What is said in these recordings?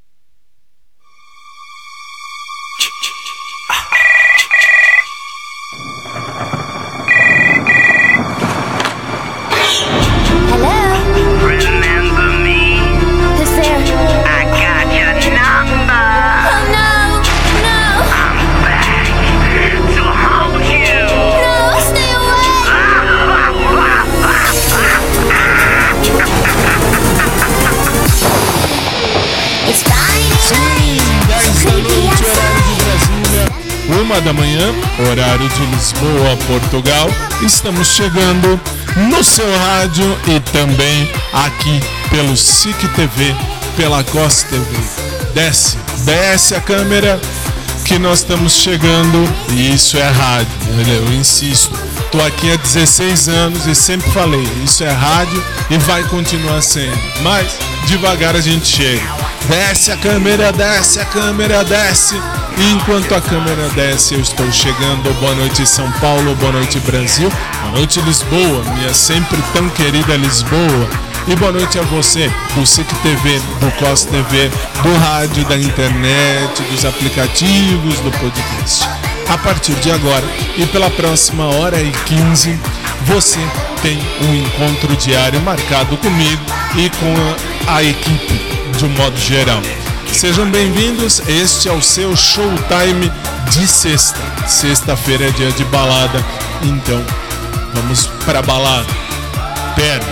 Uma da manhã, horário de Lisboa, Portugal. Estamos chegando no seu rádio e também aqui pelo SIC TV, pela COS TV. Desce, desce a câmera que nós estamos chegando e isso é rádio, eu insisto. Tô aqui há 16 anos e sempre falei, isso é rádio e vai continuar sendo. Mas devagar a gente chega. Desce a câmera, desce a câmera, desce. E enquanto a câmera desce, eu estou chegando. Boa noite, São Paulo. Boa noite, Brasil. Boa noite, Lisboa, minha sempre tão querida Lisboa. E boa noite a você do SIC TV, do COS TV, do rádio, da internet, dos aplicativos, do podcast. A partir de agora e pela próxima hora e 15, você tem um encontro diário marcado comigo e com a, a equipe de um modo geral. Sejam bem-vindos. Este é o seu showtime de sexta. Sexta-feira é dia de balada, então vamos para balada. Pera,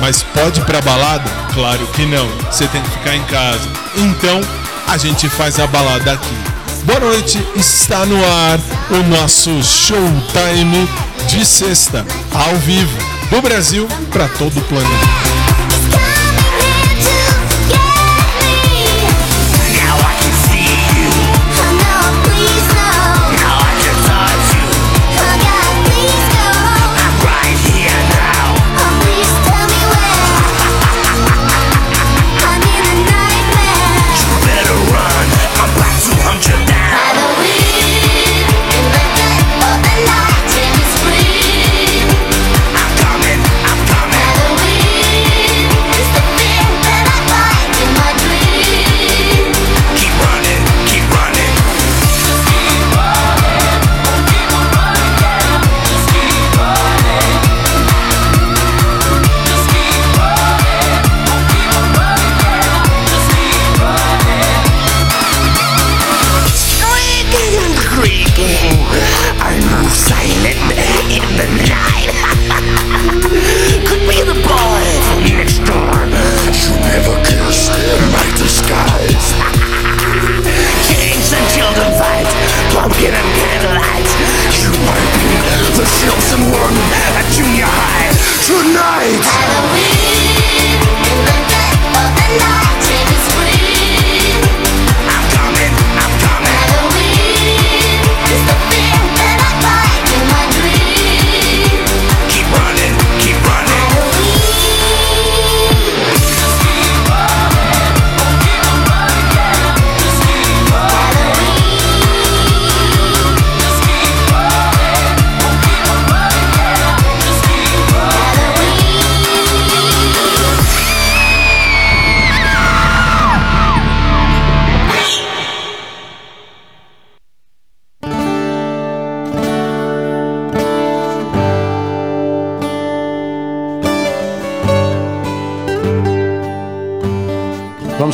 mas pode ir para balada? Claro que não. Você tem que ficar em casa. Então a gente faz a balada aqui. Boa noite, está no ar o nosso showtime de sexta, ao vivo, do Brasil para todo o planeta.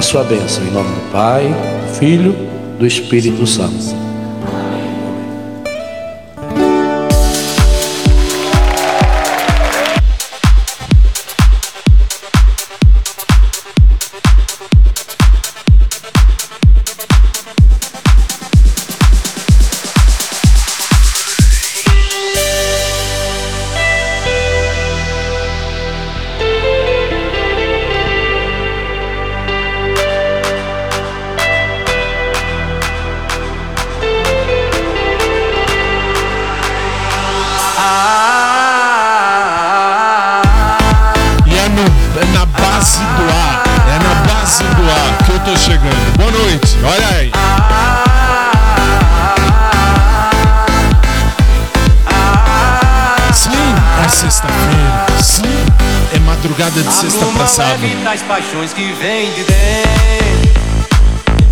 a sua bênção, em nome do Pai, do Filho, do Espírito Santo. Que vem de dentro.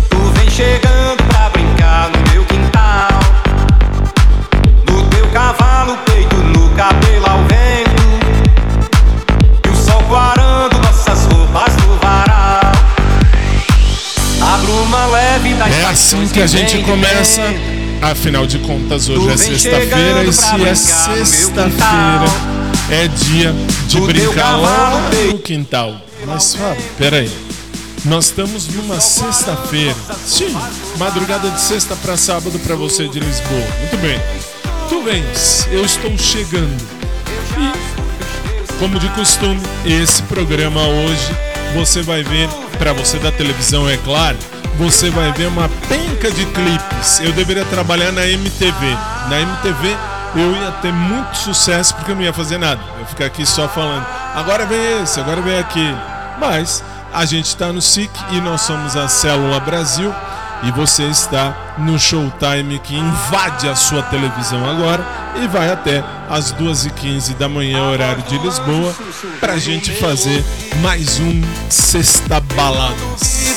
Tu vem chegando pra brincar no meu quintal. No teu cavalo, peito, no cabelo ao vento. E o sol guarando nossas roupas no varal. A bruma leve das É assim que a gente começa. Afinal de contas, hoje é sexta-feira e se é sexta-feira é dia de brincar lá no quintal. Mas Fábio, peraí. Nós estamos numa sexta-feira. Sim, madrugada de sexta para sábado para você de Lisboa. Muito bem. Tu vens, eu estou chegando. E, como de costume, esse programa hoje você vai ver, para você da televisão, é claro, você vai ver uma penca de clipes. Eu deveria trabalhar na MTV. Na MTV eu ia ter muito sucesso porque eu não ia fazer nada. Eu ia ficar aqui só falando. Agora vem esse, agora vem aquele. Mas a gente está no SIC e nós somos a Célula Brasil e você está no Showtime que invade a sua televisão agora e vai até as 2h15 da manhã, horário de Lisboa, para a gente fazer mais um Sexta Baladas.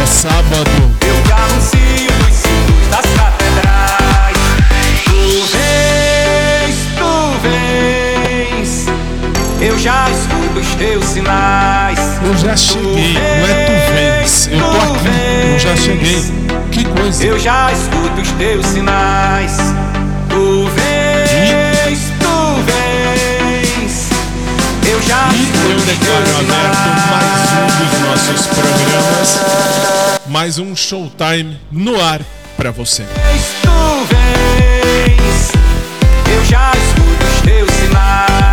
É sábado. Eu já escuto os teus sinais. Eu já cheguei, não é tu vens. Eu tô aqui, eu já cheguei. Que coisa. Eu já escuto os teus sinais. Tu vens, tu vens. Eu já E escuto eu os teus declaro aberto mais um dos nossos programas, mais um Showtime no ar para você. Tu vens, eu já escuto os teus sinais.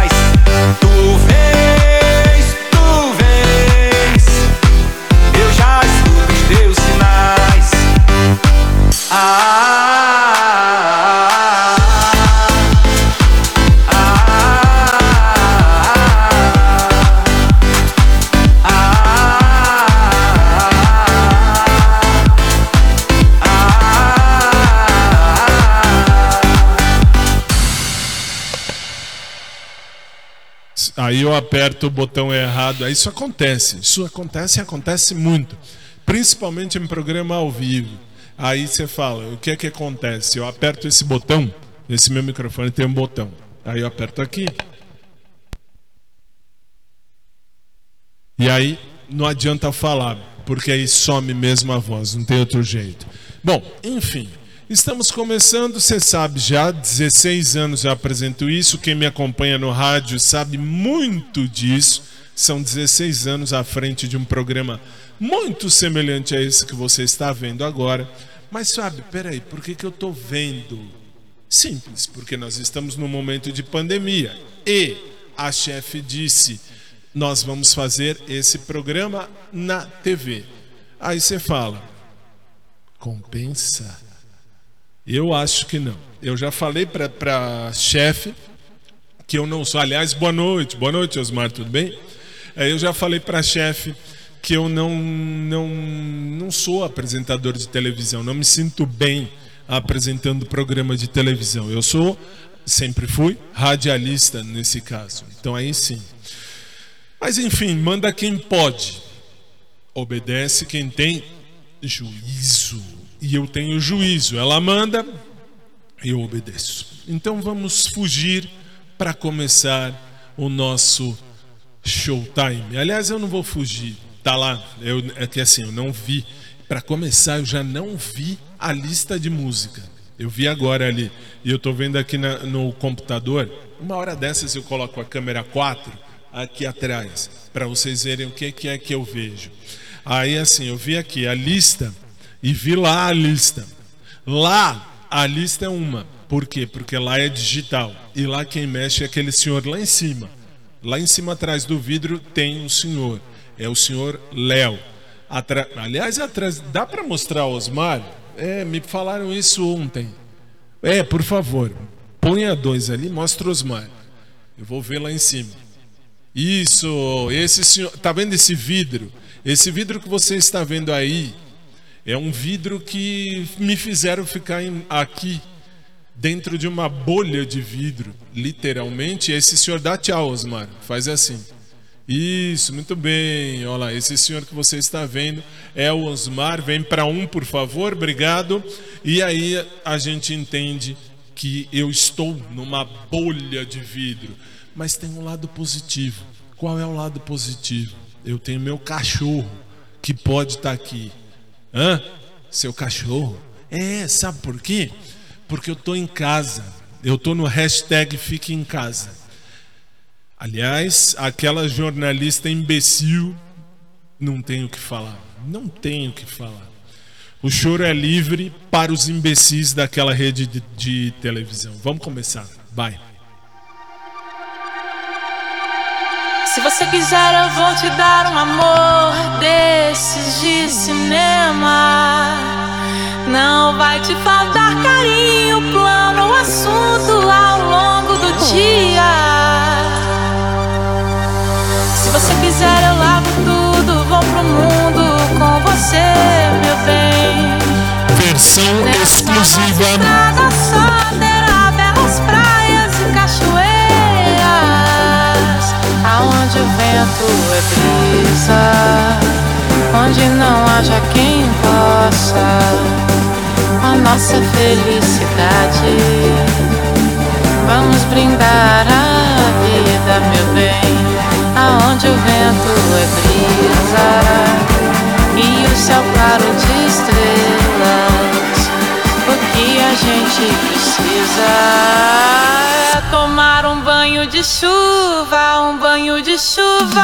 Ah, Aí eu aperto o botão errado. Isso acontece. Isso acontece e acontece muito. Principalmente em programa ao vivo. Aí você fala, o que é que acontece? Eu aperto esse botão, esse meu microfone tem um botão. Aí eu aperto aqui. E aí não adianta falar, porque aí some mesmo a voz, não tem outro jeito. Bom, enfim, estamos começando, você sabe já, 16 anos eu apresento isso, quem me acompanha no rádio sabe muito disso. São 16 anos à frente de um programa muito semelhante a esse que você está vendo agora. Mas sabe, peraí, por que, que eu estou vendo? Simples, porque nós estamos num momento de pandemia. E a chefe disse: nós vamos fazer esse programa na TV. Aí você fala: compensa? Eu acho que não. Eu já falei para chefe que eu não sou. Aliás, boa noite, boa noite, Osmar, tudo bem? É, eu já falei para chefe que eu não, não, não sou apresentador de televisão, não me sinto bem apresentando programa de televisão. Eu sou, sempre fui, radialista nesse caso. Então aí sim. Mas enfim, manda quem pode, obedece quem tem juízo. E eu tenho juízo. Ela manda, eu obedeço. Então vamos fugir para começar o nosso showtime. Aliás, eu não vou fugir. Tá lá. Eu, é que assim, eu não vi. Para começar, eu já não vi a lista de música. Eu vi agora ali. E eu tô vendo aqui na, no computador. Uma hora dessas eu coloco a câmera 4 aqui atrás. Para vocês verem o que, que é que eu vejo. Aí assim, eu vi aqui a lista e vi lá a lista. Lá a lista é uma. Por quê? Porque lá é digital. E lá quem mexe é aquele senhor lá em cima. Lá em cima atrás do vidro tem um senhor. É o senhor Léo. Atra... Aliás, atrás dá para mostrar Osmar? É, me falaram isso ontem. É, por favor, ponha dois ali, mostra Osmar. Eu vou ver lá em cima. Isso, esse senhor, tá vendo esse vidro? Esse vidro que você está vendo aí é um vidro que me fizeram ficar em, aqui dentro de uma bolha de vidro, literalmente. Esse senhor dá tchau, Osmar. Faz assim. Isso, muito bem. Olha esse senhor que você está vendo é o Osmar. Vem para um, por favor, obrigado. E aí a gente entende que eu estou numa bolha de vidro. Mas tem um lado positivo. Qual é o lado positivo? Eu tenho meu cachorro que pode estar aqui. Hã? Seu cachorro? É, sabe por quê? Porque eu estou em casa. Eu estou no hashtag Fique em Casa. Aliás, aquela jornalista imbecil, não tenho o que falar. Não tenho o que falar. O choro é livre para os imbecis daquela rede de, de televisão. Vamos começar. Vai. Se você quiser, eu vou te dar um amor desses de cinema. Não vai te faltar carinho, plano, assunto ao longo do dia. Se você quiser, eu lavo tudo, vou pro mundo com você, meu bem. Versão Nessa exclusiva. Vento é brisa Onde não haja quem possa. A nossa felicidade Vamos brindar a vida, meu bem. Aonde o vento é brisa E o céu claro de estrelas O que a gente precisa é tomar um banho de chuva, um banho de chuva.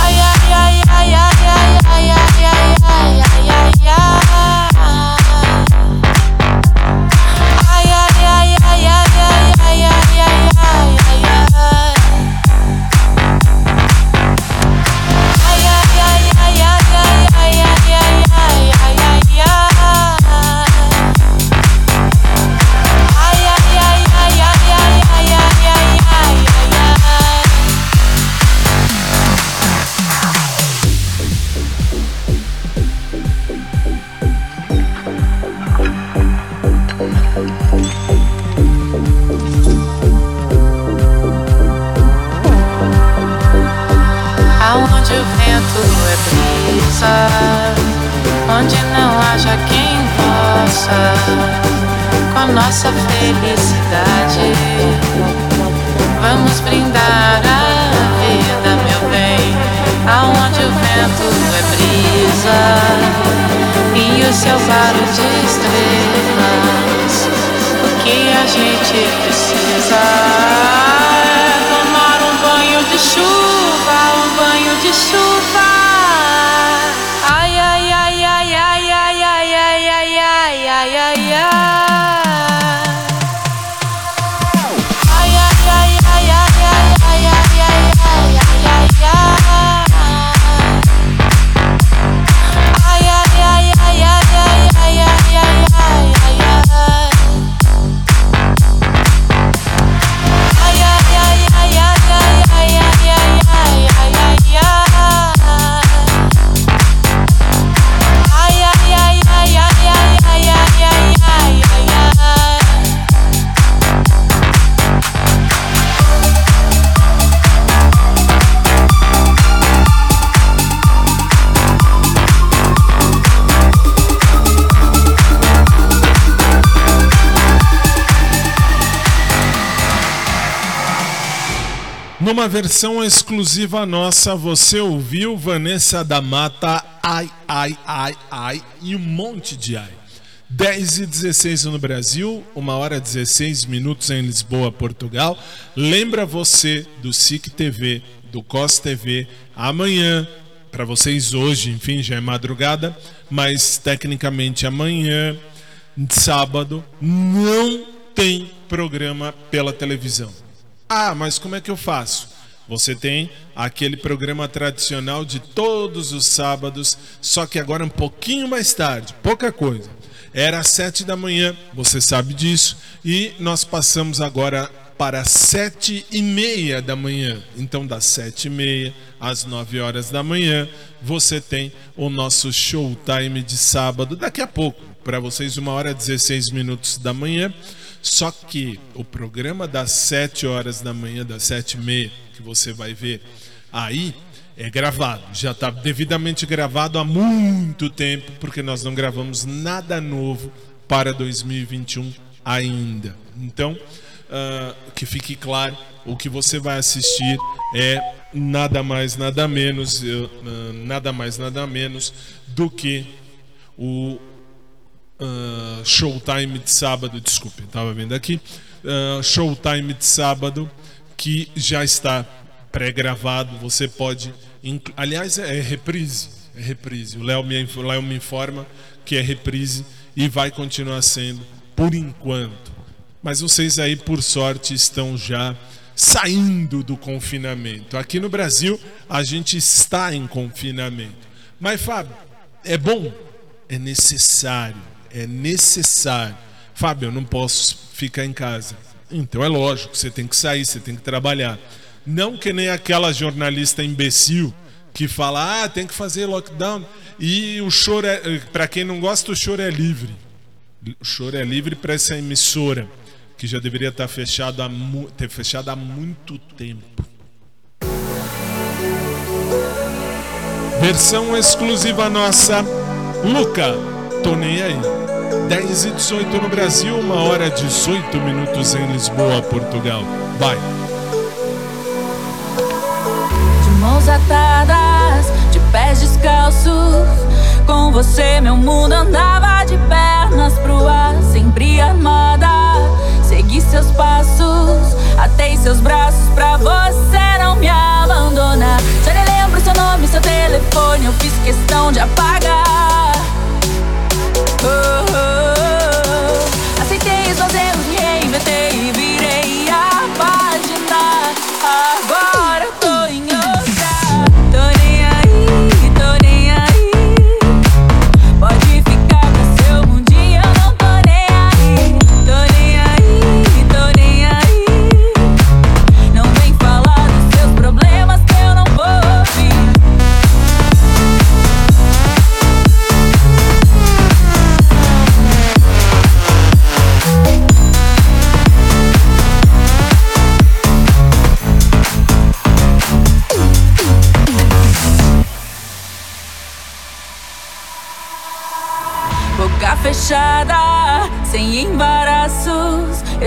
Ai, ai, ai, ai, ai, ai, ai, ai, ai, ai, ai, ai, nossa felicidade. Vamos brindar a vida, meu bem, aonde o vento é brisa e o céu claro de estrelas. O que a gente precisa Versão exclusiva nossa, você ouviu Vanessa da Mata, ai, ai, ai, ai e um monte de ai. 10 e 16 no Brasil, 1 hora e 16 minutos em Lisboa, Portugal. Lembra você do SIC TV, do COS TV, amanhã, para vocês hoje, enfim, já é madrugada, mas tecnicamente amanhã, sábado, não tem programa pela televisão. Ah, mas como é que eu faço? Você tem aquele programa tradicional de todos os sábados, só que agora um pouquinho mais tarde, pouca coisa. Era às sete da manhã, você sabe disso, e nós passamos agora para sete e meia da manhã. Então, das sete e meia às nove horas da manhã, você tem o nosso showtime de sábado. Daqui a pouco, para vocês, uma hora 16 minutos da manhã. Só que o programa das 7 horas da manhã, das 7 e meia, que você vai ver aí, é gravado. Já está devidamente gravado há muito tempo, porque nós não gravamos nada novo para 2021 ainda. Então, uh, que fique claro, o que você vai assistir é nada mais, nada menos, uh, nada mais, nada menos do que o uh, Showtime de sábado, desculpe, estava vendo aqui, uh, Showtime de sábado, que já está pré-gravado, você pode, aliás é reprise, é reprise, o Léo me, Léo me informa que é reprise e vai continuar sendo por enquanto. Mas vocês aí, por sorte, estão já saindo do confinamento. Aqui no Brasil, a gente está em confinamento. Mas, Fábio, é bom? É necessário é necessário. Fábio, eu não posso ficar em casa. Então é lógico, você tem que sair, você tem que trabalhar. Não que nem aquela jornalista imbecil que fala, ah, tem que fazer lockdown. E o choro é, para quem não gosta, o choro é livre. O choro é livre para essa emissora, que já deveria estar fechado há, ter fechado há muito tempo. Versão exclusiva nossa, Luca, tô nem aí. 10 e 18 no Brasil, 1 hora e 18 minutos em Lisboa, Portugal. Vai. De mãos atadas, de pés descalços. Com você, meu mundo andava de pernas pro ar, sempre armada. Segui seus passos, atei seus braços pra você não me abandonar. Já nem lembro seu nome, seu telefone, eu fiz questão de apagar. Oh, oh. Aceitei os meus erros, me reinventei e virei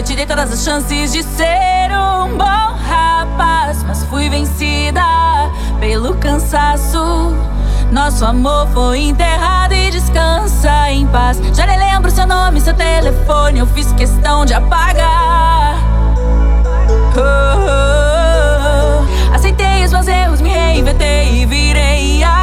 Eu te dei todas as chances de ser um bom rapaz, mas fui vencida pelo cansaço. Nosso amor foi enterrado e descansa em paz. Já nem lembro seu nome, seu telefone, eu fiz questão de apagar. Oh, oh, oh. Aceitei os meus erros, me reinventei e virei a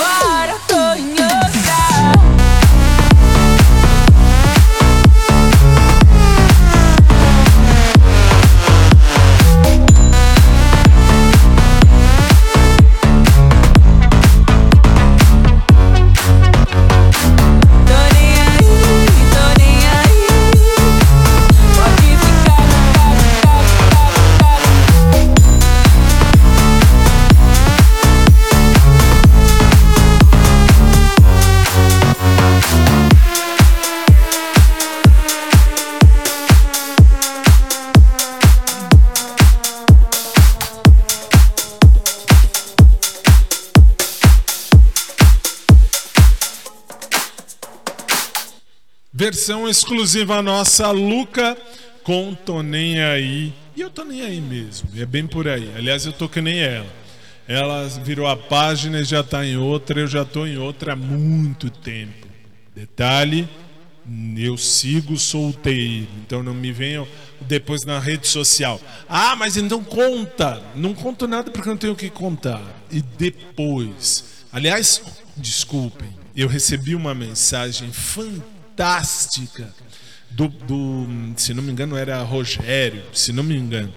Agora Versão exclusiva nossa, Luca com Tô Nem Aí. E eu tô nem aí mesmo, é bem por aí. Aliás, eu tô que nem ela. Ela virou a página e já tá em outra, eu já tô em outra há muito tempo. Detalhe, eu sigo solteiro, então não me venham depois na rede social. Ah, mas então conta. Não conto nada porque não tenho o que contar. E depois, aliás, desculpem, eu recebi uma mensagem fantástica do, do se não me engano, era Rogério, se não me engano,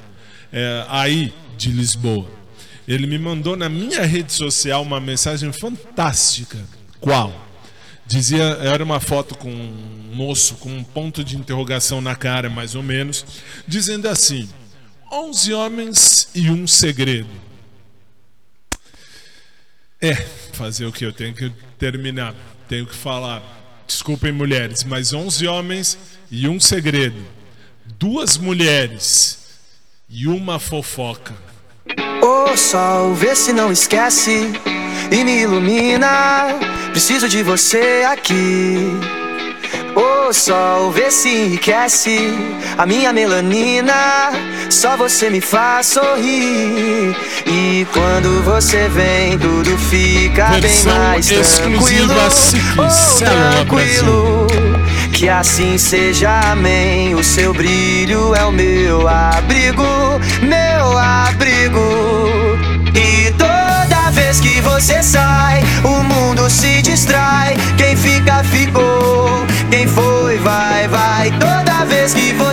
é, aí de Lisboa. Ele me mandou na minha rede social uma mensagem fantástica. Qual? Dizia, era uma foto com um moço com um ponto de interrogação na cara, mais ou menos, dizendo assim: 11 homens e um segredo. É, fazer o que? Eu tenho que terminar, tenho que falar. Desculpem, mulheres, mas 11 homens e um segredo. Duas mulheres e uma fofoca. O sol, vê se não esquece e me ilumina. Preciso de você aqui. O sol, vê se enriquece a minha melanina. Só você me faz sorrir. E quando você vem, tudo fica Versão bem mais tranquilo. Oh, tranquilo. Que assim seja, amém. O seu brilho é o meu abrigo, meu abrigo. E toda vez que você sai,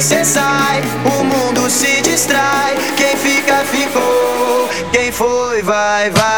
você sai, o mundo se distrai. Quem fica, ficou. Quem foi, vai, vai.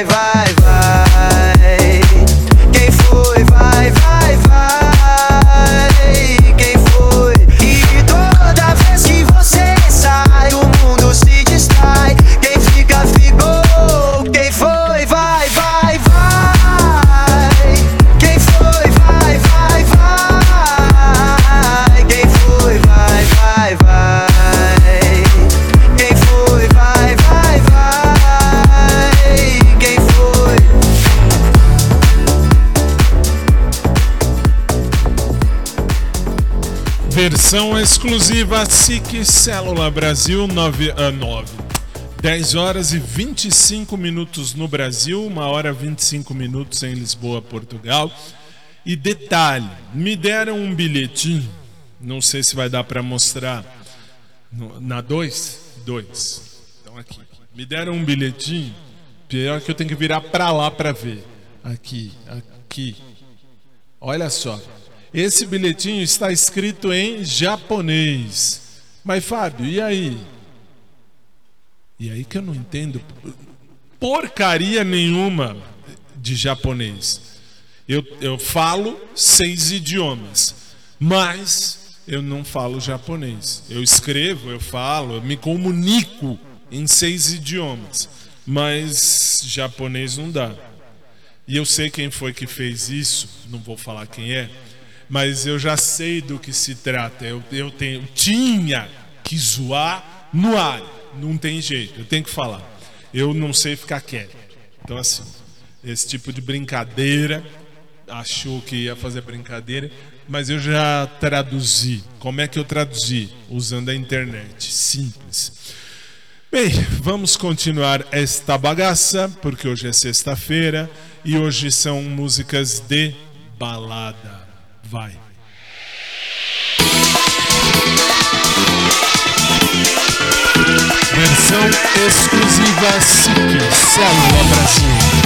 Vai, vai. SIC Célula Brasil 9 a 9. 10 horas e 25 minutos no Brasil, 1 hora e 25 minutos em Lisboa, Portugal. E detalhe, me deram um bilhetinho, não sei se vai dar para mostrar no- na 2, 2. Então aqui. Me deram um bilhetinho, pior que eu tenho que virar para lá para ver. Aqui, aqui. Olha só. Esse bilhetinho está escrito em japonês. Mas Fábio, e aí? E aí que eu não entendo porcaria nenhuma de japonês. Eu, eu falo seis idiomas, mas eu não falo japonês. Eu escrevo, eu falo, eu me comunico em seis idiomas, mas japonês não dá. E eu sei quem foi que fez isso, não vou falar quem é, mas eu já sei do que se trata. Eu, eu tenho, tinha que zoar no ar, não tem jeito, eu tenho que falar. Eu não sei ficar quieto. Então, assim, esse tipo de brincadeira, achou que ia fazer brincadeira, mas eu já traduzi. Como é que eu traduzi? Usando a internet. Simples. Bem, vamos continuar esta bagaça, porque hoje é sexta-feira e hoje são músicas de balada. Vai. Versão exclusiva SIC Célula Brasil.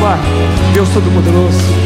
Pai, Deus Todo-Poderoso.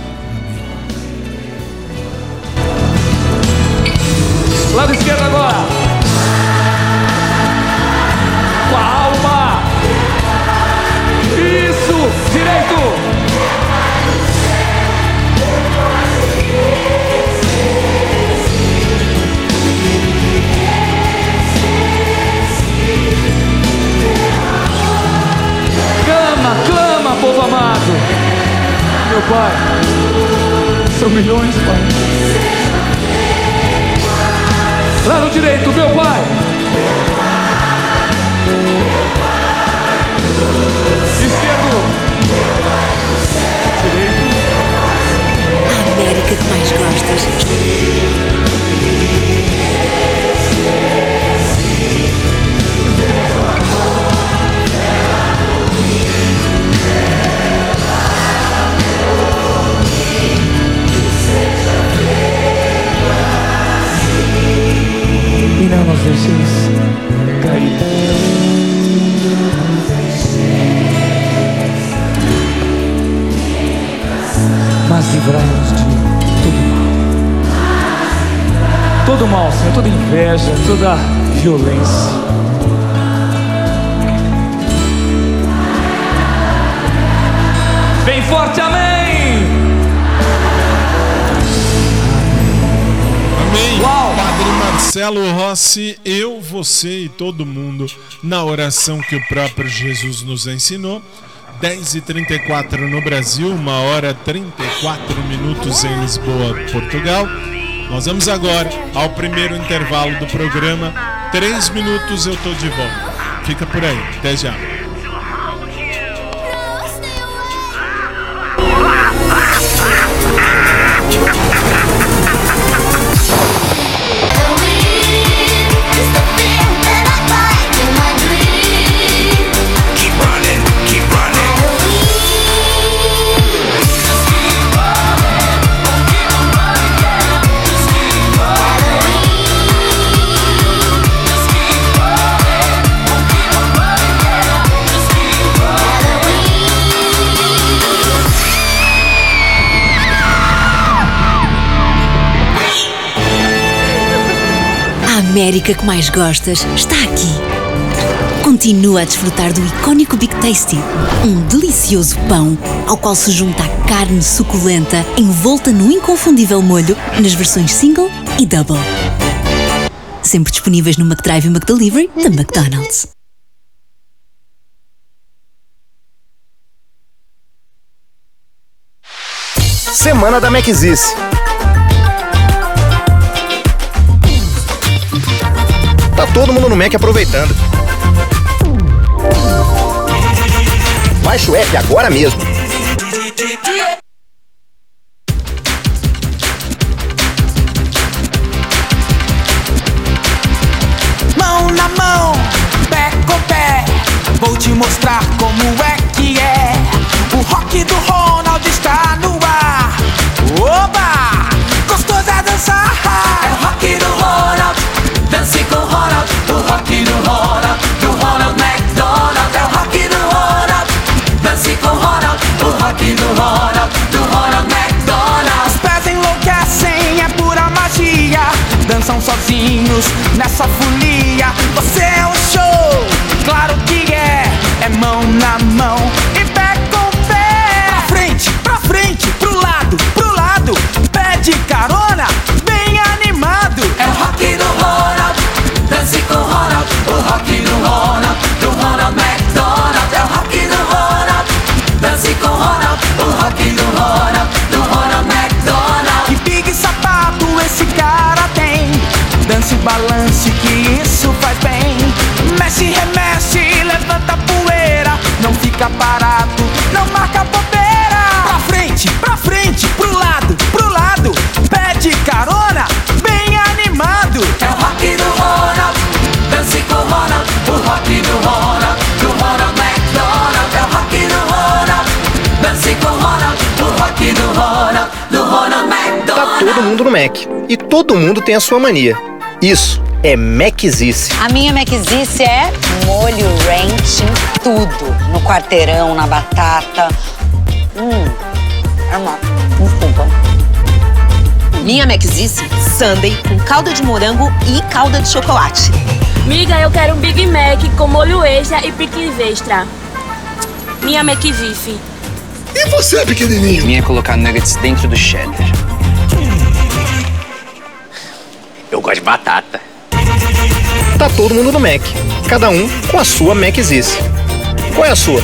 Lado esquerdo agora. Com a alma. Isso. Direito. Clama, clama, povo amado. Meu Pai. São milhões, Pai. Lá no direito, meu pai. Esquerdo. Direito. A América que mais gostas. Não nos deixeis cair. Mas livrai-nos de todo mal. Todo mal, Senhor, toda inveja, toda violência. Bem forte, amém! Marcelo Rossi, eu, você e todo mundo, na oração que o próprio Jesus nos ensinou. 10h34 no Brasil, 1 hora 34 minutos em Lisboa, Portugal. Nós vamos agora ao primeiro intervalo do programa. Três minutos eu tô de volta. Fica por aí, até já. A América que mais gostas está aqui. Continua a desfrutar do icônico Big Tasty, um delicioso pão ao qual se junta a carne suculenta envolta num inconfundível molho nas versões single e double. Sempre disponíveis no McDrive e McDelivery da McDonald's. Semana da Maczice. Tá todo mundo no Mac aproveitando. Baixe o app agora mesmo. Sozinhos nessa todo mundo no Mac. E todo mundo tem a sua mania. Isso é Macizice. A minha Maczice é molho ranch em tudo. No quarteirão, na batata. Hum, é uma desculpa. Minha Maczice, sundae com calda de morango e calda de chocolate. Miga, eu quero um Big Mac com molho extra e picles extra. Minha McVife. E você, pequenininho? Minha é colocar nuggets dentro do cheddar. Gosto de batata. Tá todo mundo no Mac. Cada um com a sua Macizice. Qual é a sua?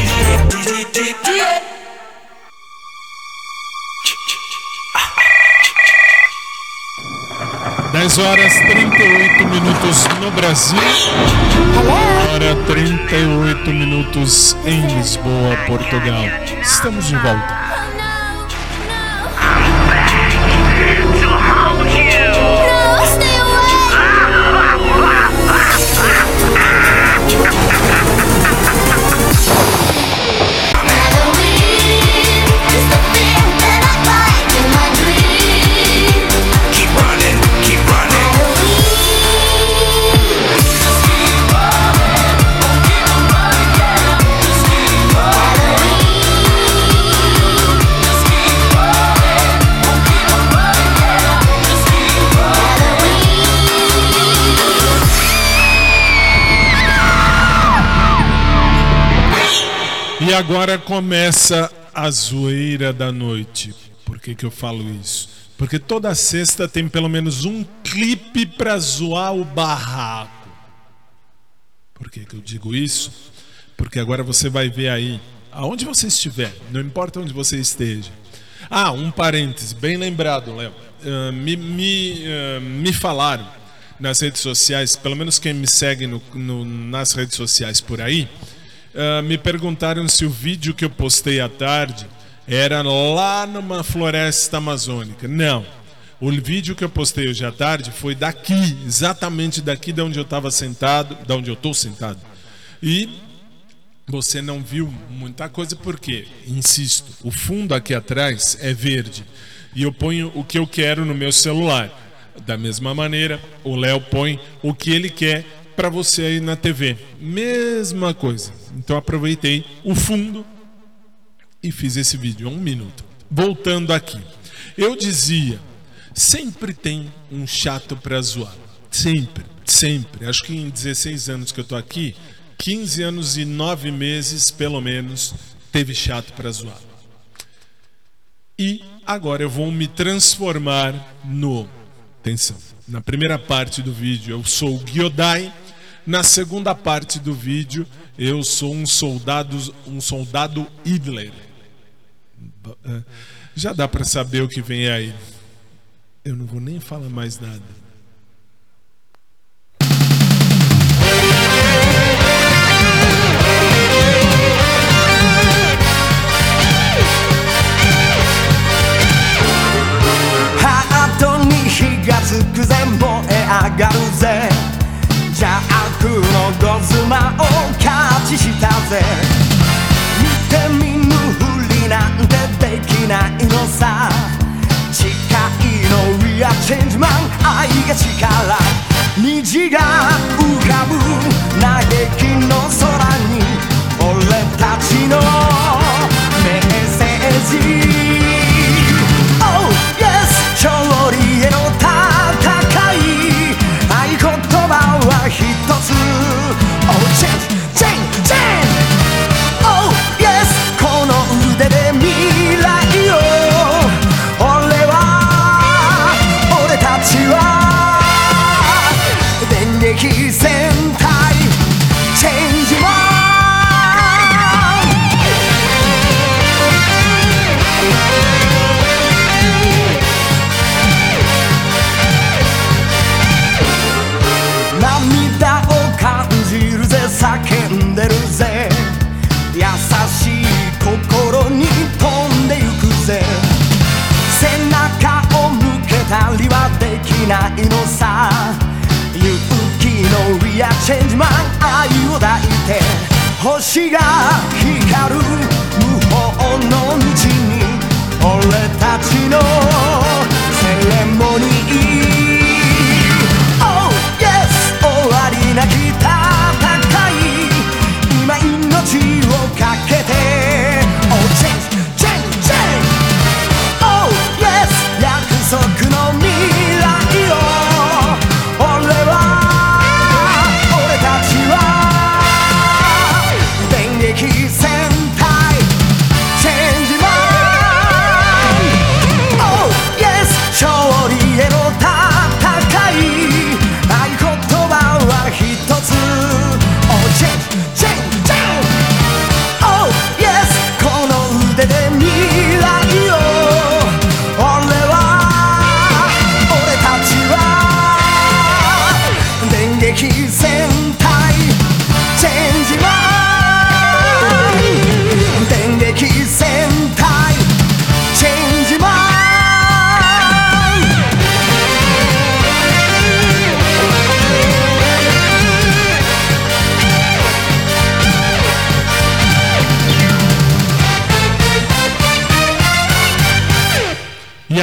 10 horas 38 minutos no Brasil. Hora 38 minutos em Lisboa, Portugal. Estamos de volta. Agora começa a zoeira da noite. Por que, que eu falo isso? Porque toda sexta tem pelo menos um clipe pra zoar o barraco. Por que, que eu digo isso? Porque agora você vai ver aí, aonde você estiver, não importa onde você esteja. Ah, um parêntese, bem lembrado, Léo. Ah, me, me, ah, me falaram nas redes sociais, pelo menos quem me segue no- no- nas redes sociais por aí, ah, me perguntaram se o vídeo que eu postei à tarde era lá numa floresta amazônica. Não. O vídeo que eu postei hoje à tarde foi daqui, exatamente daqui de onde eu estava sentado, de onde eu estou sentado. E você não viu muita coisa porque, insisto, o fundo aqui atrás é verde e eu ponho o que eu quero no meu celular. Da mesma maneira, o Léo põe o que ele quer para você aí na TV. Mesma coisa. Então aproveitei o fundo e fiz esse vídeo, um minuto. Voltando aqui, eu dizia, sempre tem um chato para zoar. Sempre, sempre. Acho que em 16 anos que eu tô aqui, 15 anos e 9 meses, pelo menos, teve chato para zoar. E agora eu vou me transformar no. Atenção. Na primeira parte do vídeo eu sou o Gyodai. Na segunda parte do vídeo eu sou um soldado, um soldado Hitler. Eh, Já dá para saber o que vem aí. Eu não vou nem falar mais nada.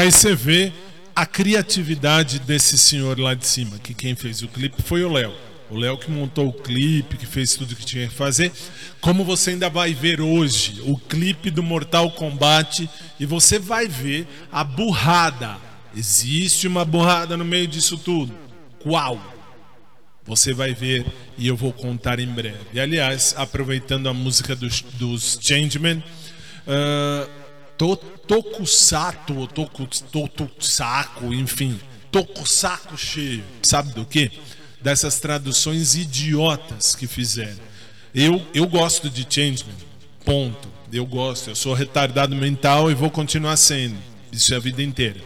Aí você vê a criatividade desse senhor lá de cima, que quem fez o clipe foi o Léo. O Léo que montou o clipe, que fez tudo que tinha que fazer. Como você ainda vai ver hoje o clipe do Mortal Kombat e você vai ver a burrada. Existe uma burrada no meio disso tudo. Qual? Você vai ver e eu vou contar em breve. E, aliás, aproveitando a música dos, dos Changeman, ah, to, Tokusato, Tokusako, enfim, Tokusaco cheio. Sabe do que? Dessas traduções idiotas que fizeram. Eu, eu gosto de Changeman, ponto. Eu gosto, eu sou retardado mental e vou continuar sendo. Isso é a vida inteira.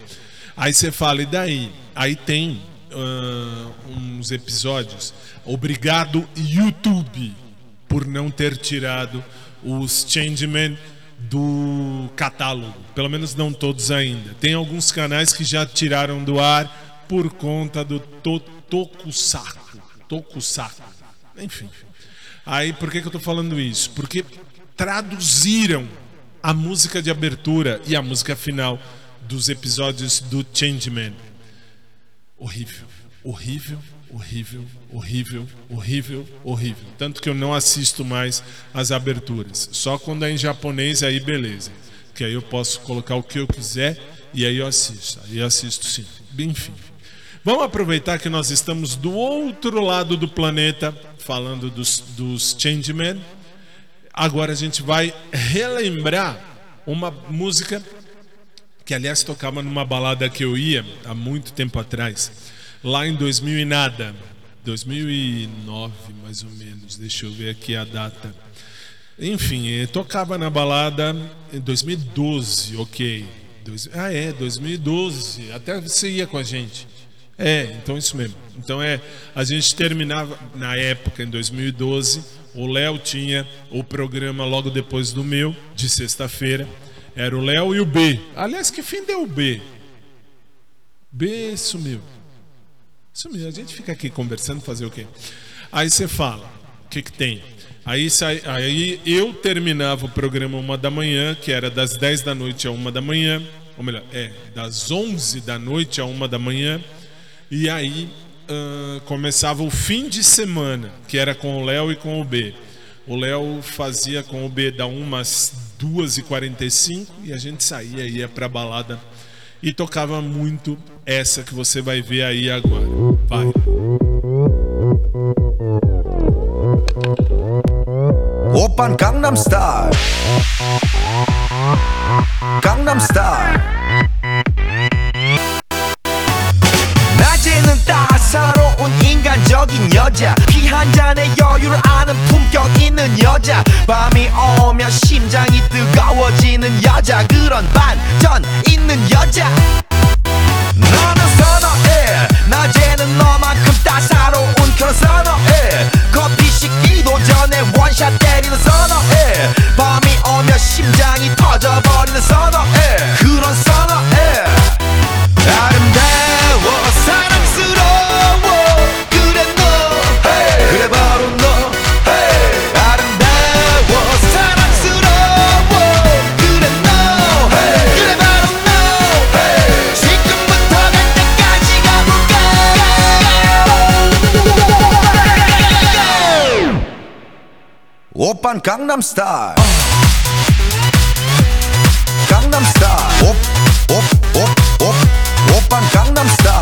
Aí você fala, e daí? Aí tem ah, uns episódios. Obrigado, YouTube, por não ter tirado os Changeman do catálogo. Pelo menos não todos ainda. Tem alguns canais que já tiraram do ar por conta do to Tokusako. Tokusako. Enfim. Aí por que, que eu tô falando isso? Porque traduziram a música de abertura e a música final dos episódios do Changeman. Horrível, horrível, horrível, horrível, horrível, horrível. Tanto que eu não assisto mais as aberturas. Só quando é em japonês, aí beleza. Que aí eu posso colocar o que eu quiser e aí eu assisto. Aí eu assisto sim. Enfim. Vamos aproveitar que nós estamos do outro lado do planeta, falando dos, dos Changeman. Agora a gente vai relembrar uma música que, aliás, tocava numa balada que eu ia há muito tempo atrás, lá em 2000 e nada, 2009 mais ou menos, deixa eu ver aqui a data. Enfim, tocava na balada em 2012, ok. Ah, é, 2012, até você ia com a gente. É, então isso mesmo. Então é, a gente terminava na época, em 2012, o Léo tinha o programa logo depois do meu, de sexta-feira. Era o Léo e o B. Aliás, que fim deu o B? B sumiu. Sumiu. A gente fica aqui conversando, fazer o quê? Aí você fala, o que que tem? Aí, aí eu terminava o programa uma da manhã, que era das 10 da noite a uma da manhã. Ou melhor, é, das 11 da noite a uma da manhã. E aí ah, começava o fim de semana, que era com o Léo e com o B. O Léo fazia com o B da umas 2h45 e a gente saía, ia pra balada e tocava muito essa que você vai ver aí agora. Vai. Open Gangnam Style. Gangnam Style. 낮에는 따사로운 인간적인 여자 피 한 잔의 여유를 아는 품격 있는 여자 밤이 오면 심장이 뜨거워지는 여자 그런 반전 있는 여자 때리는 선호해. 커피 식기도 전에 원샷 때리는 선호해. 밤이 오면 심장이 터져버리는 선호해. 그런 선호해. 오빤 강남 스타일 강남 스타일 오오오오 오빤 강남 스타일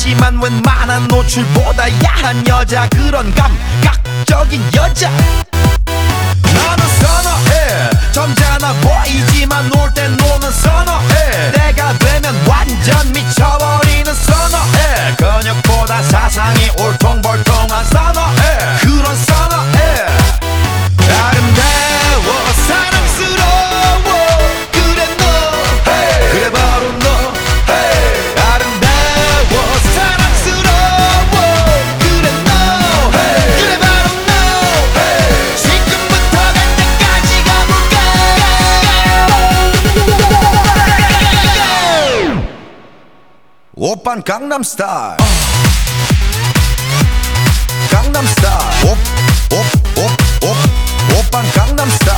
하지만 웬만한 노출보다 야한 여자 그런 감각적인 여자. 나는 선어해 점잖아 보이지만 놀땐 Gangnam Style. Gangnam Style. Op, op, op, op, op, Gangnam Style.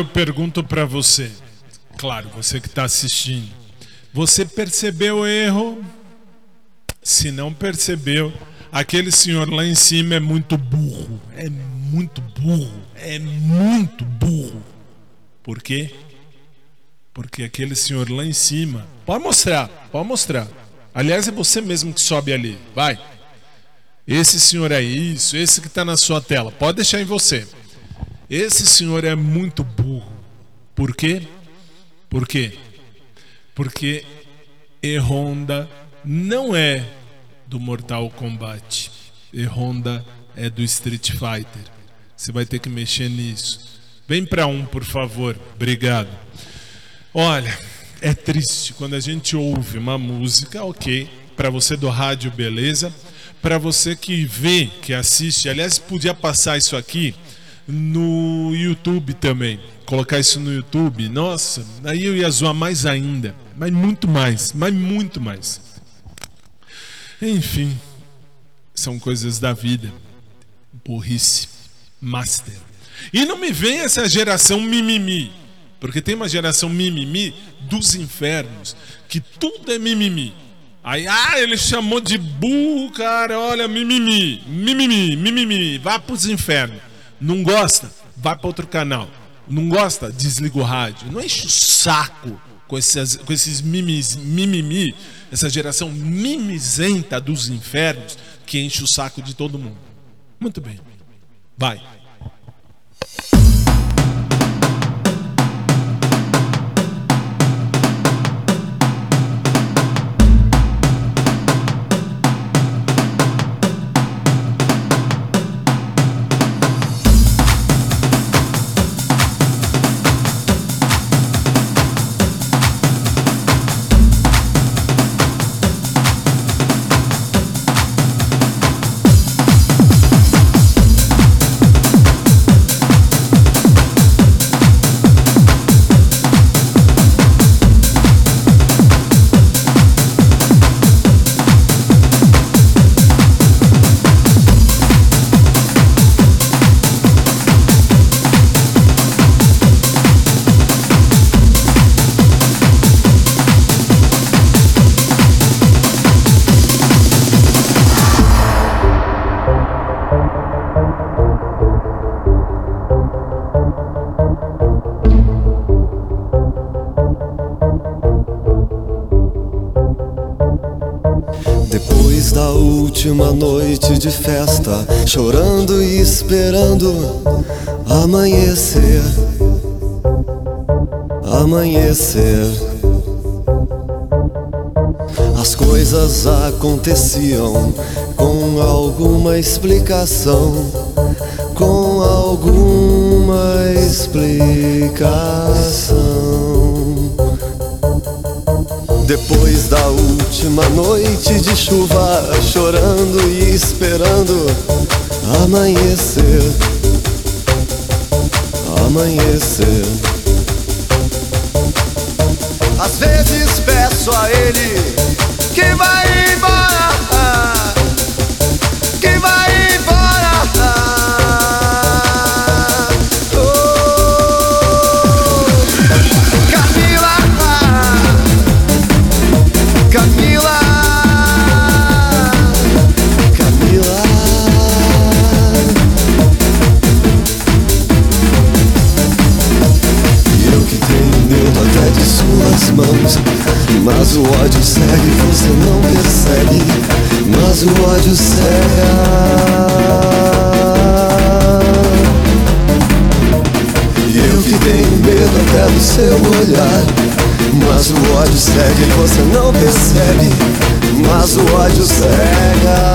eu pergunto para você, claro, você que está assistindo, você percebeu o erro? Se não percebeu, aquele senhor lá em cima é muito burro, é muito burro, é muito burro. Por quê? Porque aquele senhor lá em cima, pode mostrar, pode mostrar. Aliás, é você mesmo que sobe ali, vai. Esse senhor é isso, esse que está na sua tela, pode deixar em você. Esse senhor é muito. Por quê? Por quê? Porque E-Honda não é do Mortal Kombat. E-Honda é do Street Fighter. Você vai ter que mexer nisso. Vem para um, por favor. Obrigado. Olha, é triste quando a gente ouve uma música, ok, para você do rádio, beleza? Para você que vê, que assiste, aliás, podia passar isso aqui no YouTube também. Colocar isso no YouTube, nossa, aí eu ia zoar mais ainda. Mas muito mais, mas muito mais. Enfim, são coisas da vida. Burrice. Master. E não me vem essa geração mimimi. Porque tem uma geração mimimi dos infernos, que tudo é mimimi. Aí, ah, ele chamou de burro, cara, olha, mimimi, mimimi, mimimi, vá pros infernos. Não gosta? Vai para outro canal. Não gosta? Desliga o rádio. Não enche o saco com esses, com esses mimis, mimimi, essa geração mimizenta dos infernos que enche o saco de todo mundo. Muito bem. Vai. De festa, chorando e esperando amanhecer. Amanhecer. As coisas aconteciam com alguma explicação. Com alguma explicação. Depois da última noite de chuva, chorando e esperando amanhecer. Amanhecer. Às vezes peço a ele que vai embora, que vai embora. Mas o ódio segue, você não percebe. Mas o ódio cega. E eu que tenho medo até do seu olhar. Mas o ódio segue e você não percebe. Mas o ódio cega.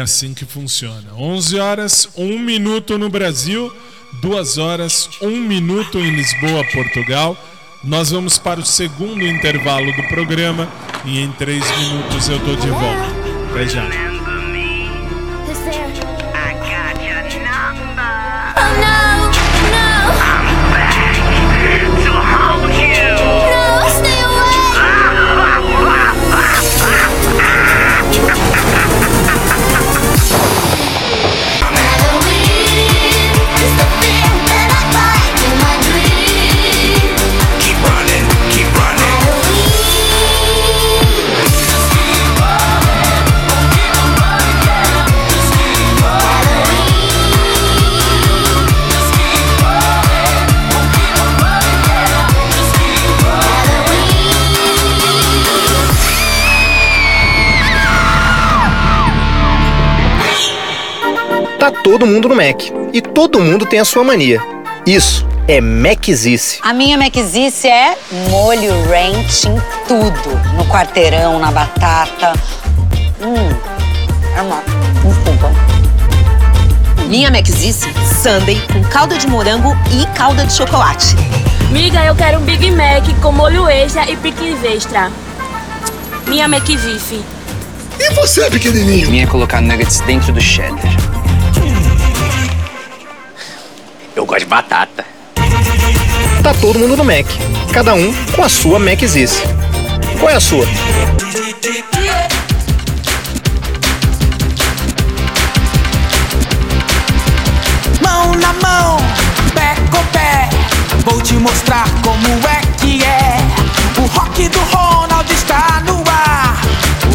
É assim que funciona. 11 horas, 1 minuto no Brasil, 2 horas, 1 minuto em Lisboa, Portugal. Nós vamos para o segundo intervalo do programa e em 3 minutos eu tô de volta. Até já. Tá todo mundo no Mac. E todo mundo tem a sua mania. Isso é Macizice. A minha Macizice é molho ranch em tudo. No quarteirão, na batata. Hum, é uma... Desculpa. Minha Macizice, sundae com calda de morango e calda de chocolate. Miga, eu quero um Big Mac com molho extra e picles extra. Minha McVife. E você, pequenininho? Minha é colocar nuggets dentro do cheddar. Eu gosto de batata. Tá todo mundo no Mac. Cada um com a sua Macizice. Qual é a sua? Mão na mão, pé com pé, Vou te mostrar como é que é. O rock do Ronald está no ar.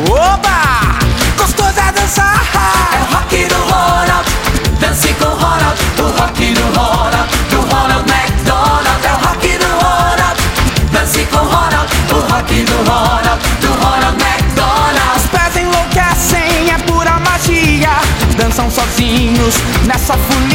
Oba! Gostoso é dançar. É o rock do Ronald, dance com Ronald. O rock do Ronald, nessa folia.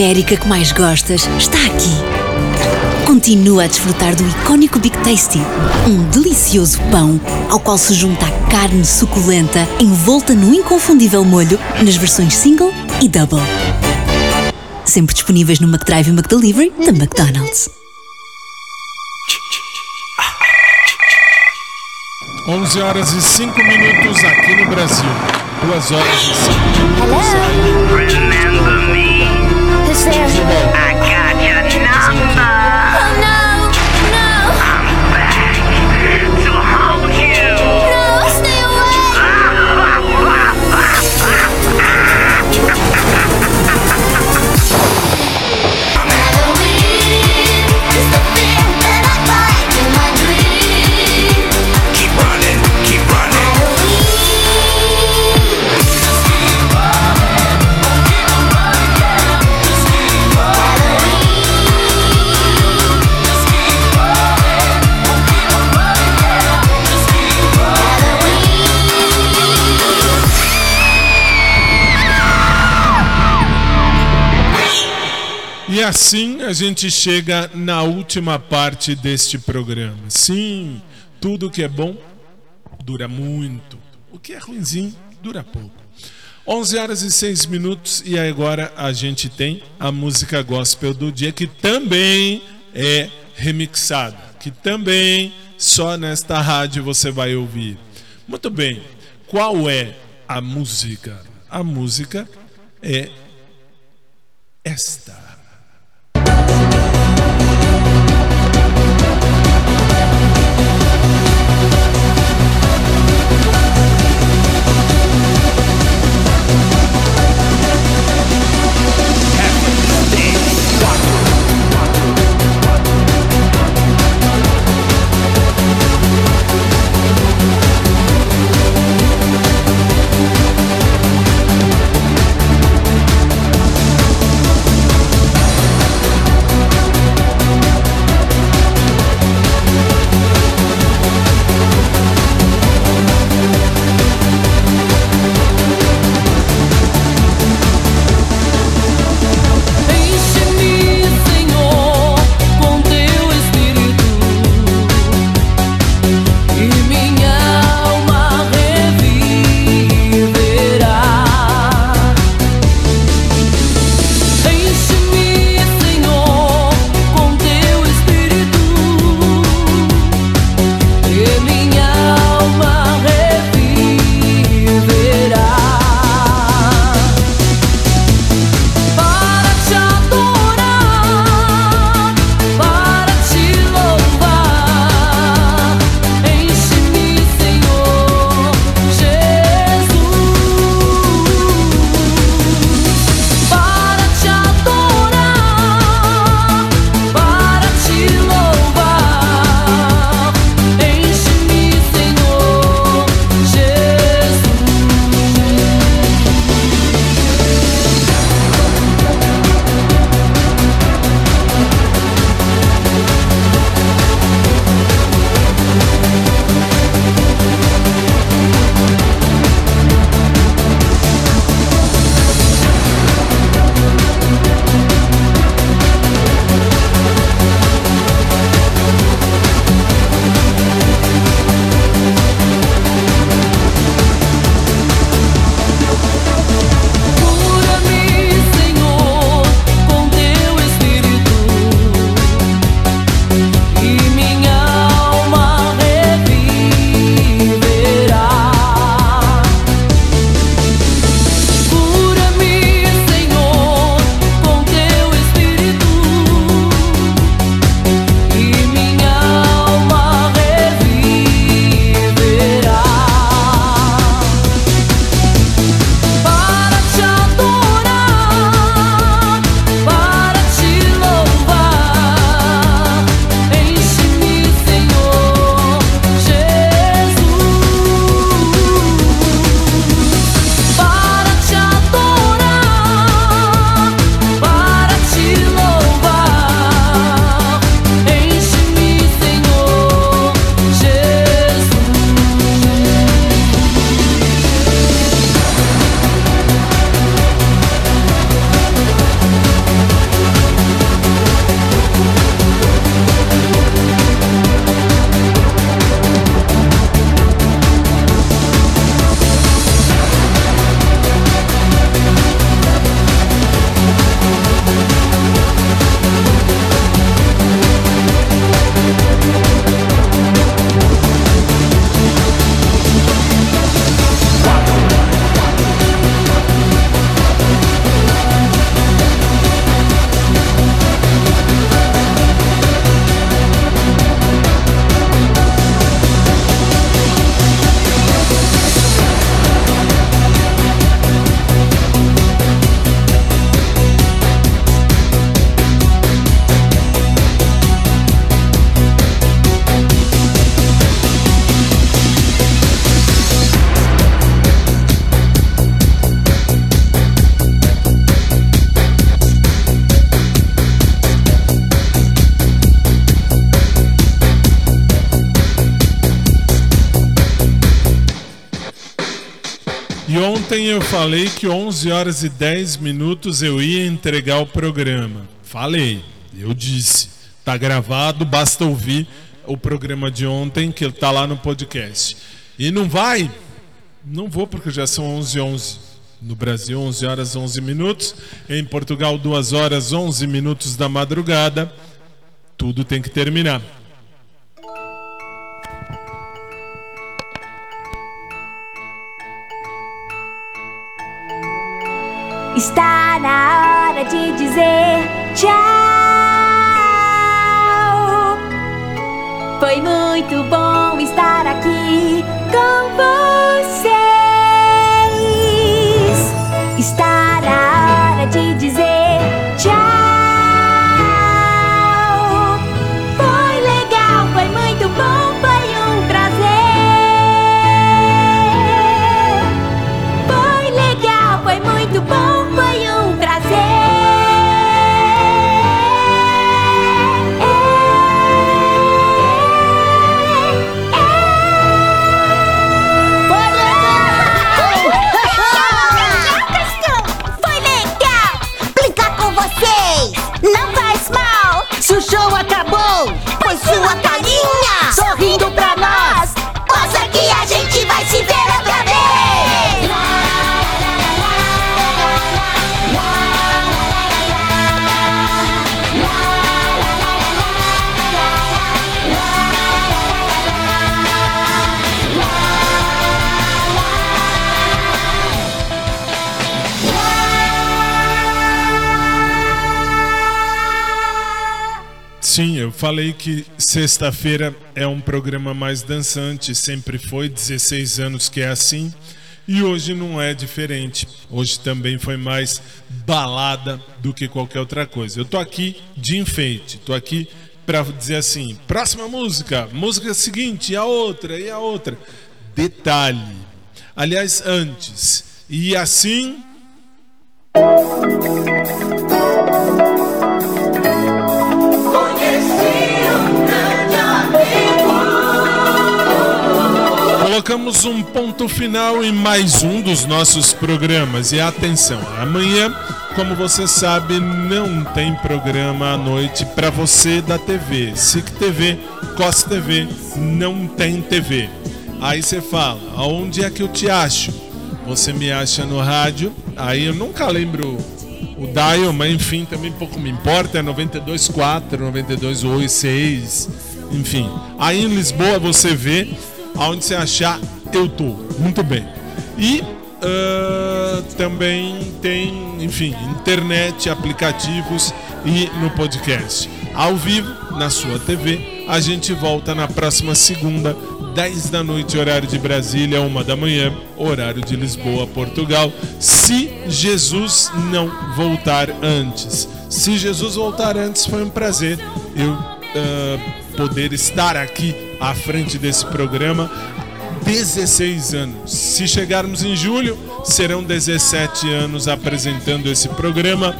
América que mais gostas está aqui. Continua a desfrutar do icônico Big Tasty, um delicioso pão ao qual se junta a carne suculenta envolta no inconfundível molho nas versões single e double. Sempre disponíveis no McDrive e McDelivery da McDonald's. 11 horas e 5 minutos aqui no Brasil. 2 horas e 5 minutos aí. I got your number. Assim a gente chega na última parte deste programa. Sim, tudo que é bom dura muito. O que é ruimzinho dura pouco. 11 horas e 6 minutos e agora a gente tem a música gospel do dia que também é remixada, que também só nesta rádio você vai ouvir. Muito bem. Qual é a música? A música é esta. Falei que 11 horas e 10 minutos eu ia entregar o programa. Falei, eu disse. Tá gravado, basta ouvir o programa de ontem que tá lá no podcast. E não vai? Não vou porque já são 11 h 11. No Brasil, 11 horas 11 minutos. Em Portugal, 2 horas 11 minutos da madrugada. Tudo tem que terminar. Hora de dizer tchau. Foi muito bom estar aqui com vocês. Falei que sexta-feira é um programa mais dançante, sempre foi, 16 anos que é assim. E hoje não é diferente. Hoje também foi mais balada do que qualquer outra coisa. Eu tô aqui de enfeite, tô aqui para dizer assim: próxima música, música seguinte, a outra, e a outra. Detalhe. Aliás, antes. E assim. Colocamos um ponto final em mais um dos nossos programas. E atenção, amanhã, como você sabe, não tem programa à noite para você da TV. SIC TV, COS TV, não tem TV. Aí você fala, aonde é que eu te acho? Você me acha no rádio, aí eu nunca lembro o dial, mas enfim, também pouco me importa, é 92.4, 92.6, enfim. Aí em Lisboa você vê aonde você achar, eu tô. Muito bem. E ah, também tem, enfim, internet, aplicativos e no podcast. Ao vivo, na sua TV. A gente volta na próxima segunda, 10 da noite, horário de Brasília, 1 da manhã, horário de Lisboa, Portugal. Se Jesus não voltar antes. Se Jesus voltar antes, foi um prazer eu ah, poder estar aqui à frente desse programa. 16 anos. Se chegarmos em julho, serão 17 anos apresentando esse programa.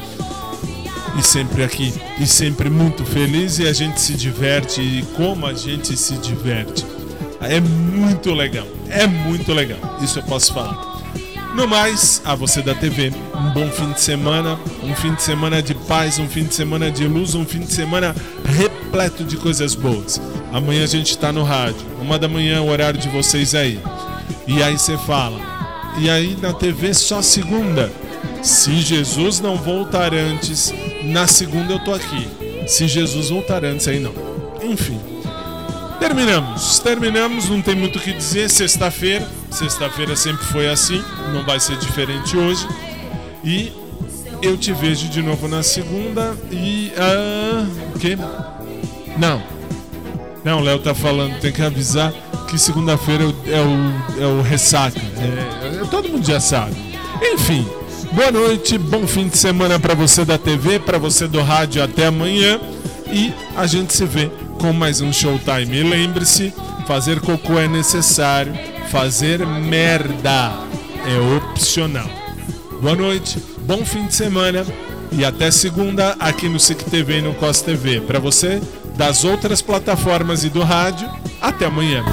E sempre aqui, e sempre muito feliz, e a gente se diverte, e como a gente se diverte. É muito legal, é muito legal, isso eu posso falar. No mais, a você da TV, um bom fim de semana, um fim de semana de paz, um fim de semana de luz, um fim de semana repleto de coisas boas. Amanhã a gente tá no rádio, uma da manhã, o horário de vocês aí. E aí você fala, e aí na TV só segunda. Se Jesus não voltar antes, na segunda eu tô aqui. Se Jesus voltar antes, aí não. Enfim. Terminamos, terminamos, não tem muito o que dizer. Sexta-feira, sexta-feira sempre foi assim, não vai ser diferente hoje. E eu te vejo de novo na segunda e. Ah, o quê? Não. Não, o Léo tá falando, tem que avisar que segunda-feira é o, é o ressaca. É, é- todo mundo já sabe. Enfim, boa noite, bom fim de semana para você da TV, para você do rádio até amanhã. E a gente se vê com mais um Showtime. E lembre-se, fazer cocô é necessário, fazer merda é opcional. Boa noite, bom fim de semana e até segunda aqui no SIC TV e no COS TV. Para você, das outras plataformas e do rádio, até amanhã.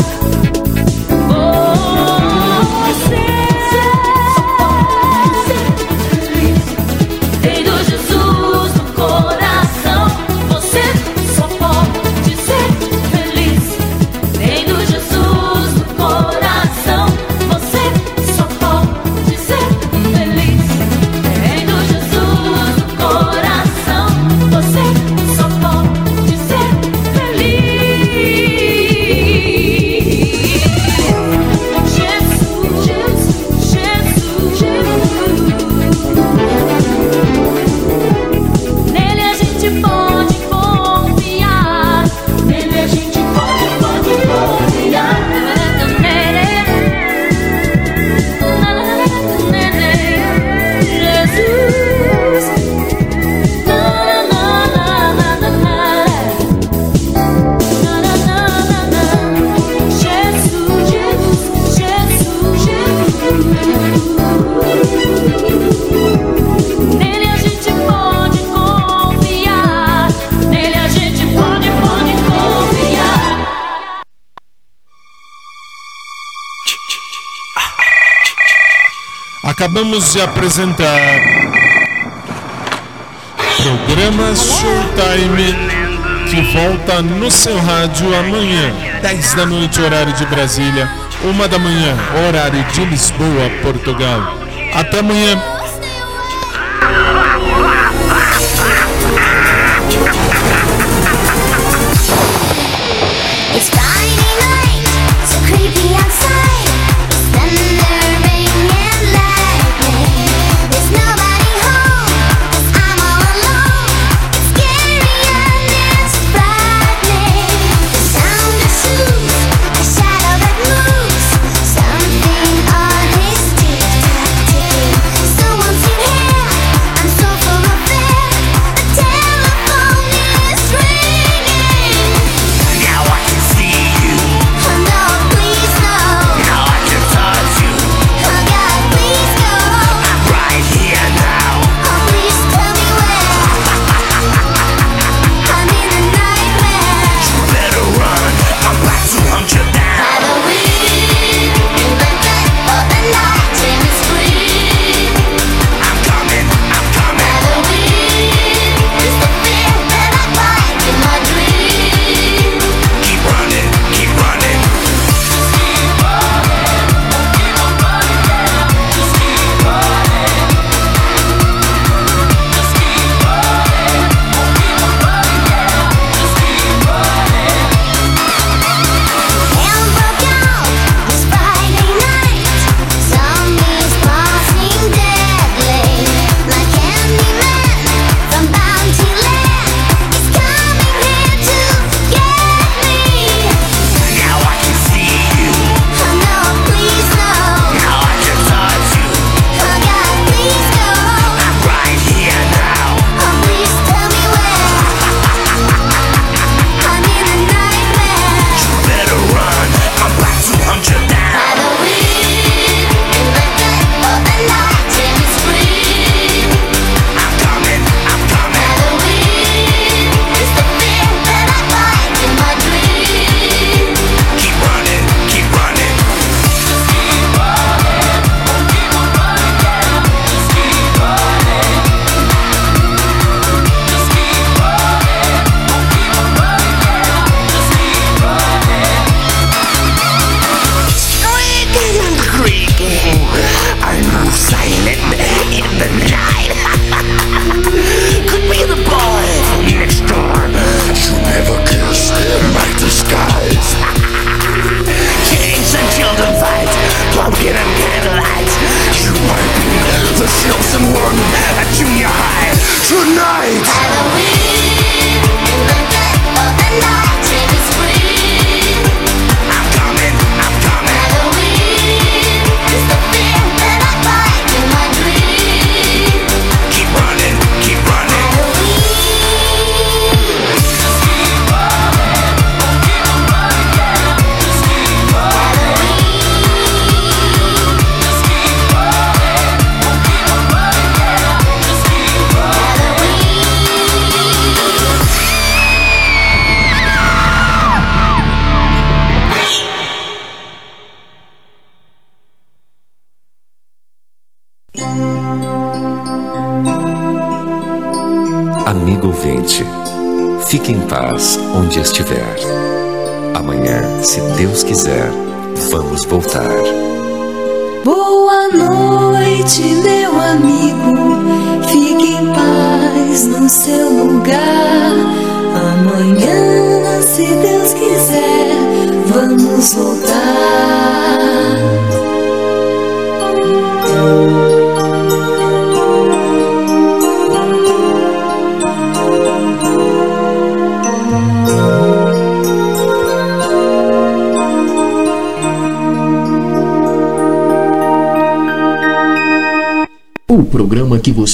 acabamos de apresentar programa Showtime que volta no seu rádio amanhã, 10 da noite, horário de Brasília, 1 da manhã, horário de Lisboa, Portugal. Até amanhã.